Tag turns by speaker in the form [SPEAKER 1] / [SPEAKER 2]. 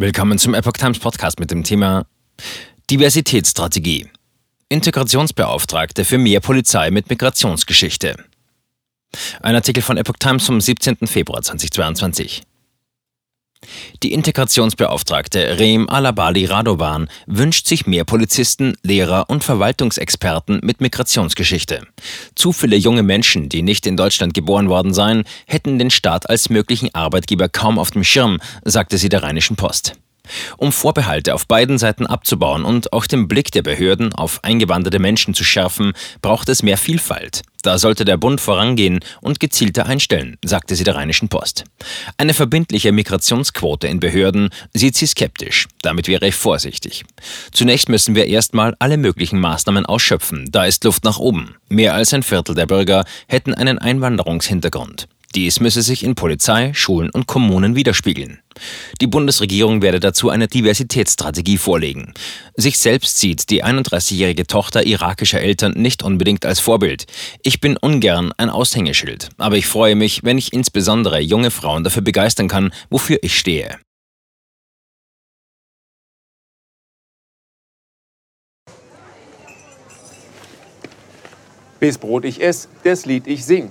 [SPEAKER 1] Willkommen zum Epoch Times Podcast mit dem Thema Diversitätsstrategie. Integrationsbeauftragte für mehr Polizei mit Migrationsgeschichte. Ein Artikel von Epoch Times vom 17. Februar 2022. Die Integrationsbeauftragte Reem Alabali Radovan wünscht sich mehr Polizisten, Lehrer und Verwaltungsexperten mit Migrationsgeschichte. Zu viele junge Menschen, die nicht in Deutschland geboren worden seien, hätten den Staat als möglichen Arbeitgeber kaum auf dem Schirm, sagte sie der Rheinischen Post. Um Vorbehalte auf beiden Seiten abzubauen und auch den Blick der Behörden auf eingewanderte Menschen zu schärfen, braucht es mehr Vielfalt. Da sollte der Bund vorangehen und gezielter einstellen, sagte sie der Rheinischen Post. Eine verbindliche Migrationsquote in Behörden sieht sie skeptisch. Damit wäre ich vorsichtig. Zunächst müssen wir erstmal alle möglichen Maßnahmen ausschöpfen. Da ist Luft nach oben. Mehr als ein Viertel der Bürger hätten einen Einwanderungshintergrund. Dies müsse sich in Polizei, Schulen und Kommunen widerspiegeln. Die Bundesregierung werde dazu eine Diversitätsstrategie vorlegen. Sich selbst sieht die 31-jährige Tochter irakischer Eltern nicht unbedingt als Vorbild. Ich bin ungern ein Aushängeschild, aber ich freue mich, wenn ich insbesondere junge Frauen dafür begeistern kann, wofür ich stehe.
[SPEAKER 2] Bis Brot ich ess, das Lied ich sing.